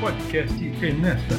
podcast Enesta.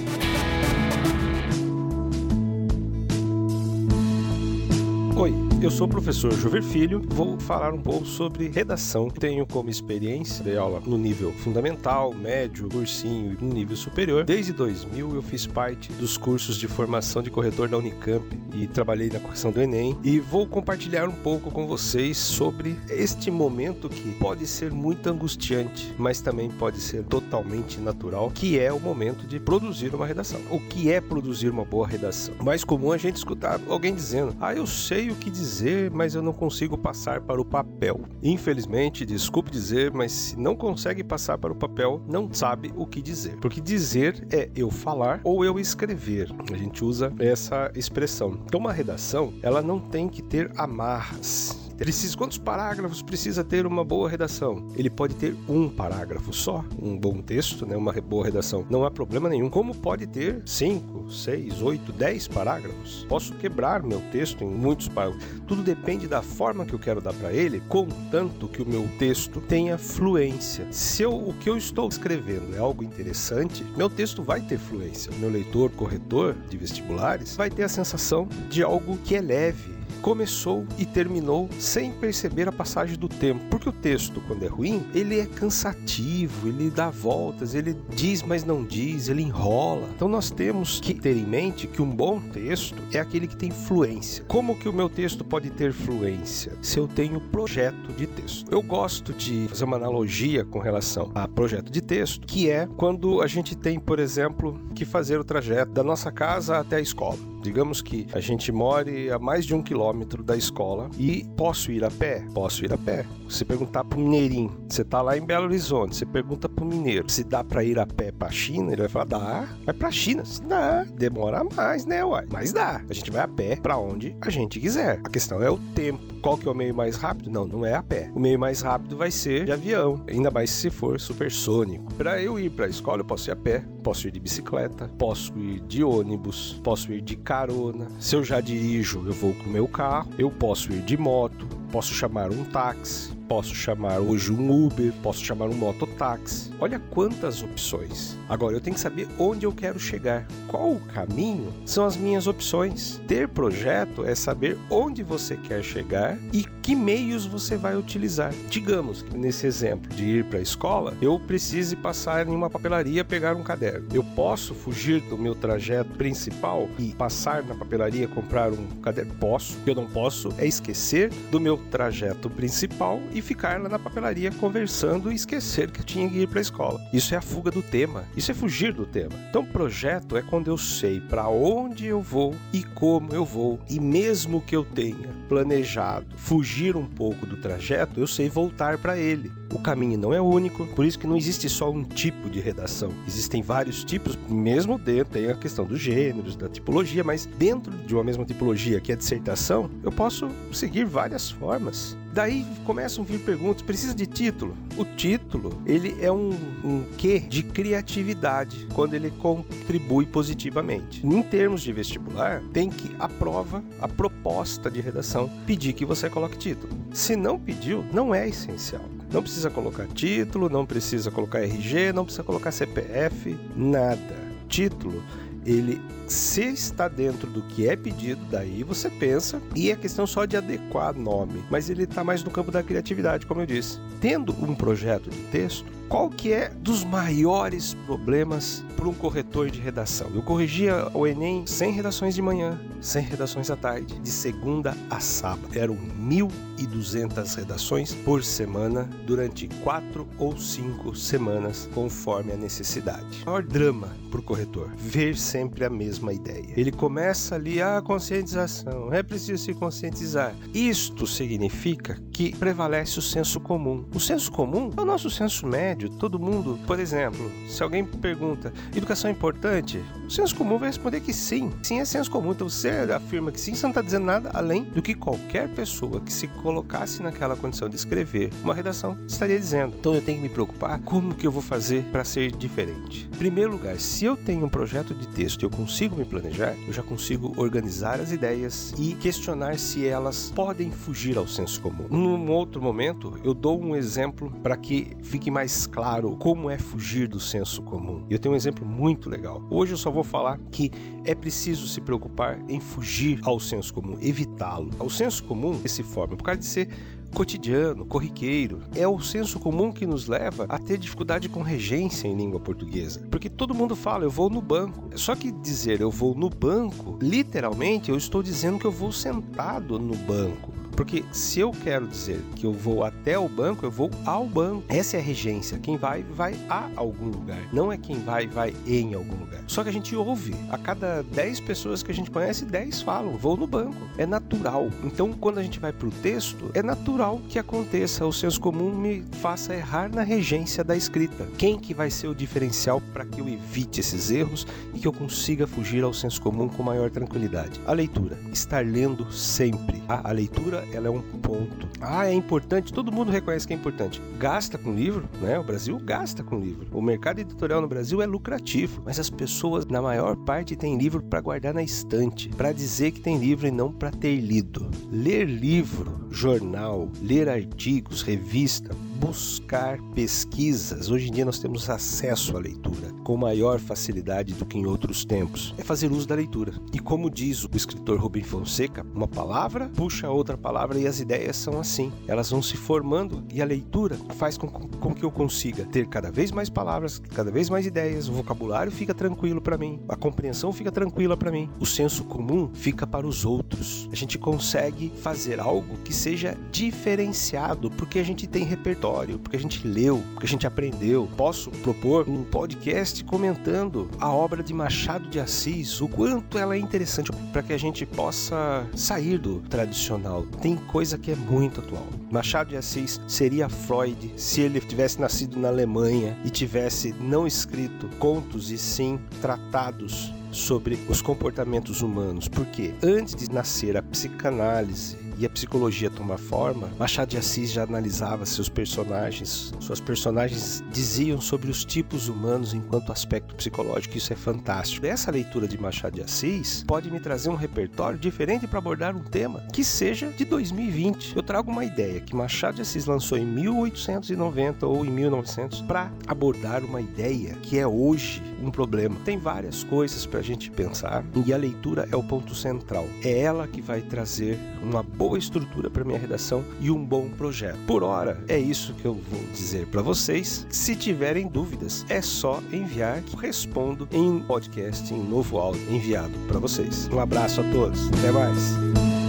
Oi, eu sou o professor Jover Filho, vou falar um pouco sobre redação. Tenho como experiência de aula no nível fundamental, médio, cursinho e no nível superior. Desde 2000 eu fiz parte dos cursos de formação de corretor da Unicamp e trabalhei na correção do Enem e vou compartilhar um pouco com vocês sobre este momento que pode ser muito angustiante, mas também pode ser totalmente natural, que é o momento de produzir uma redação. O que é produzir uma boa redação? Mais comum a gente escutar alguém dizendo: "Ah, eu sei o que dizer dizer, mas eu não consigo passar para o papel. Infelizmente, desculpe dizer, mas se não consegue passar para o papel, não sabe o que dizer. Porque dizer é eu falar ou eu escrever. A gente usa essa expressão. Então, uma redação, ela não tem que ter amarras Precisa, quantos parágrafos precisa ter uma boa redação? Ele pode ter um parágrafo só, um bom texto, né, uma boa redação. Não há problema nenhum. Como pode ter cinco, seis, oito, dez parágrafos? Posso quebrar meu texto em muitos parágrafos. Tudo depende da forma que eu quero dar para ele, contanto que o meu texto tenha fluência. Se eu, o que eu estou escrevendo é algo interessante, meu texto vai ter fluência. Meu leitor, corretor de vestibulares, vai ter a sensação de algo que é leve, começou e terminou sem perceber a passagem do tempo. Porque o texto, quando é ruim, ele é cansativo, ele dá voltas, ele diz, mas não diz, ele enrola. Então nós temos que ter em mente que um bom texto é aquele que tem fluência. Como que o meu texto pode ter fluência? Se eu tenho projeto de texto. Eu gosto de fazer uma analogia com relação a projeto de texto, que é quando a gente tem, por exemplo, que fazer o trajeto da nossa casa até a escola. Digamos que a gente more a mais de um quilômetro da escola e posso ir a pé? Posso ir a pé. Você perguntar um mineirinho, você tá lá em Belo Horizonte, você pergunta para o mineiro se dá para ir a pé para a China, ele vai falar, dá. Vai para a China? Dá. Demora mais, né, uai? Mas dá. A gente vai a pé para onde a gente quiser. A questão é o tempo. Qual que é o meio mais rápido? Não, não é a pé. O meio mais rápido vai ser de avião, ainda mais se for supersônico. Para eu ir para a escola, eu posso ir a pé, posso ir de bicicleta, posso ir de ônibus, posso ir de carona. Se eu já dirijo, eu vou com o meu carro. Eu posso ir de moto, posso chamar um táxi, posso chamar hoje um Uber, posso chamar um mototáxi. Olha quantas opções. Agora eu tenho que saber onde eu quero chegar. Qual o caminho? São as minhas opções. Ter projeto é saber onde você quer chegar e que meios você vai utilizar. Digamos que nesse exemplo de ir para a escola, eu precise passar em uma papelaria pegar um caderno. Eu posso fugir do meu trajeto principal e passar na papelaria comprar um caderno? Posso. O que eu não posso é esquecer do meu trajeto principal e ficar lá na papelaria conversando e esquecer que tinha que ir para a escola. Isso é a fuga do tema. Isso é fugir do tema. Então, projeto é quando eu sei para onde eu vou e como eu vou. E mesmo que eu tenha planejado fugir um pouco do trajeto, eu sei voltar para ele. O caminho não é único, por isso que não existe só um tipo de redação. Existem vários tipos, mesmo dentro tem a questão dos gêneros, da tipologia, mas dentro de uma mesma tipologia, que é a dissertação, eu posso seguir várias formas. Daí começam a vir perguntas: precisa de título? O título ele é um, um quê de criatividade quando ele contribui positivamente. Em termos de vestibular, tem que a prova, a proposta de redação, pedir que você coloque título. Se não pediu, não é essencial. Não precisa colocar título, não precisa colocar RG, não precisa colocar CPF, nada. Título ele se está dentro do que é pedido, daí você pensa, e é questão só de adequar nome, mas ele está mais no campo da criatividade, como eu disse. Tendo um projeto de texto, qual que é dos maiores problemas para um corretor de redação? Eu corrigia o Enem sem redações de manhã, sem redações à tarde, de segunda a sábado. Eram 1.200 redações por semana durante quatro ou cinco semanas, conforme a necessidade. O maior drama para o corretor, ver sempre a mesma ideia. Ele começa ali a conscientização, é preciso se conscientizar. Isto significa que prevalece o senso comum. O senso comum é o nosso senso médio, todo mundo. Por exemplo, se alguém pergunta, educação é importante? O senso comum vai responder que sim. Sim é senso comum. Então você afirma que sim, você não está dizendo nada além do que qualquer pessoa que se colocasse naquela condição de escrever uma redação estaria dizendo. Então eu tenho que me preocupar como que eu vou fazer para ser diferente. Em primeiro lugar, se eu tenho um projeto de texto e eu consigo me planejar, eu já consigo organizar as ideias e questionar se elas podem fugir ao senso comum. Num outro momento, eu dou um exemplo para que fique mais claro como é fugir do senso comum. Eu tenho um exemplo muito legal. Hoje eu só vou falar que é preciso se preocupar em fugir ao senso comum, evitá-lo. O senso comum se forma por causa de ser cotidiano, corriqueiro. É o senso comum que nos leva a ter dificuldade com regência em língua portuguesa. Porque todo mundo fala, eu vou no banco. Só que dizer eu vou no banco, literalmente eu estou dizendo que eu vou sentado no banco. Porque se eu quero dizer que eu vou até o banco, eu vou ao banco. Essa é a regência. Quem vai, vai a algum lugar. Não é quem vai, vai em algum lugar. Só que a gente ouve. A cada 10 pessoas que a gente conhece, 10 falam, vou no banco. É natural. Então, quando a gente vai para o texto, é natural que aconteça. O senso comum me faça errar na regência da escrita. Quem que vai ser o diferencial para que eu evite esses erros e que eu consiga fugir ao senso comum com maior tranquilidade? A leitura. Estar lendo sempre. A, a leitura ela é um ponto. Ah, é importante, todo mundo reconhece que é importante. Gasta com livro, né? O Brasil gasta com livro. O mercado editorial no Brasil é lucrativo, mas as pessoas, na maior parte, têm livro para guardar na estante, para dizer que tem livro e não para ter lido. Ler livro, jornal, ler artigos, revista, buscar pesquisas. Hoje em dia nós temos acesso à leitura com maior facilidade do que em outros tempos. É fazer uso da leitura. E como diz o escritor Rubem Fonseca, uma palavra puxa outra palavra e as ideias são assim. Elas vão se formando e a leitura faz com, com que eu consiga ter cada vez mais palavras, cada vez mais ideias, o vocabulário fica tranquilo para mim, a compreensão fica tranquila para mim, o senso comum fica para os outros. A gente consegue fazer algo que seja diferenciado porque a gente tem repertório porque a gente leu, porque a gente aprendeu. Posso propor um podcast comentando a obra de Machado de Assis, o quanto ela é interessante para que a gente possa sair do tradicional. Tem coisa que é muito atual. Machado de Assis seria Freud se ele tivesse nascido na Alemanha e tivesse não escrito contos e sim tratados sobre os comportamentos humanos. Porque antes de nascer a psicanálise e a psicologia tomar forma, Machado de Assis já analisava seus personagens. Suas personagens diziam sobre os tipos humanos enquanto aspecto psicológico. Isso é fantástico. Essa leitura de Machado de Assis pode me trazer um repertório diferente para abordar um tema que seja de 2020. Eu trago uma ideia que Machado de Assis lançou em 1890 ou em 1900 para abordar uma ideia que é hoje problema. Tem várias coisas para a gente pensar e a leitura é o ponto central. É ela que vai trazer uma boa estrutura para minha redação e um bom projeto. Por hora, é isso que eu vou dizer para vocês. Se tiverem dúvidas, é só enviar que respondo em podcast, em novo áudio enviado para vocês. Um abraço a todos. Até mais.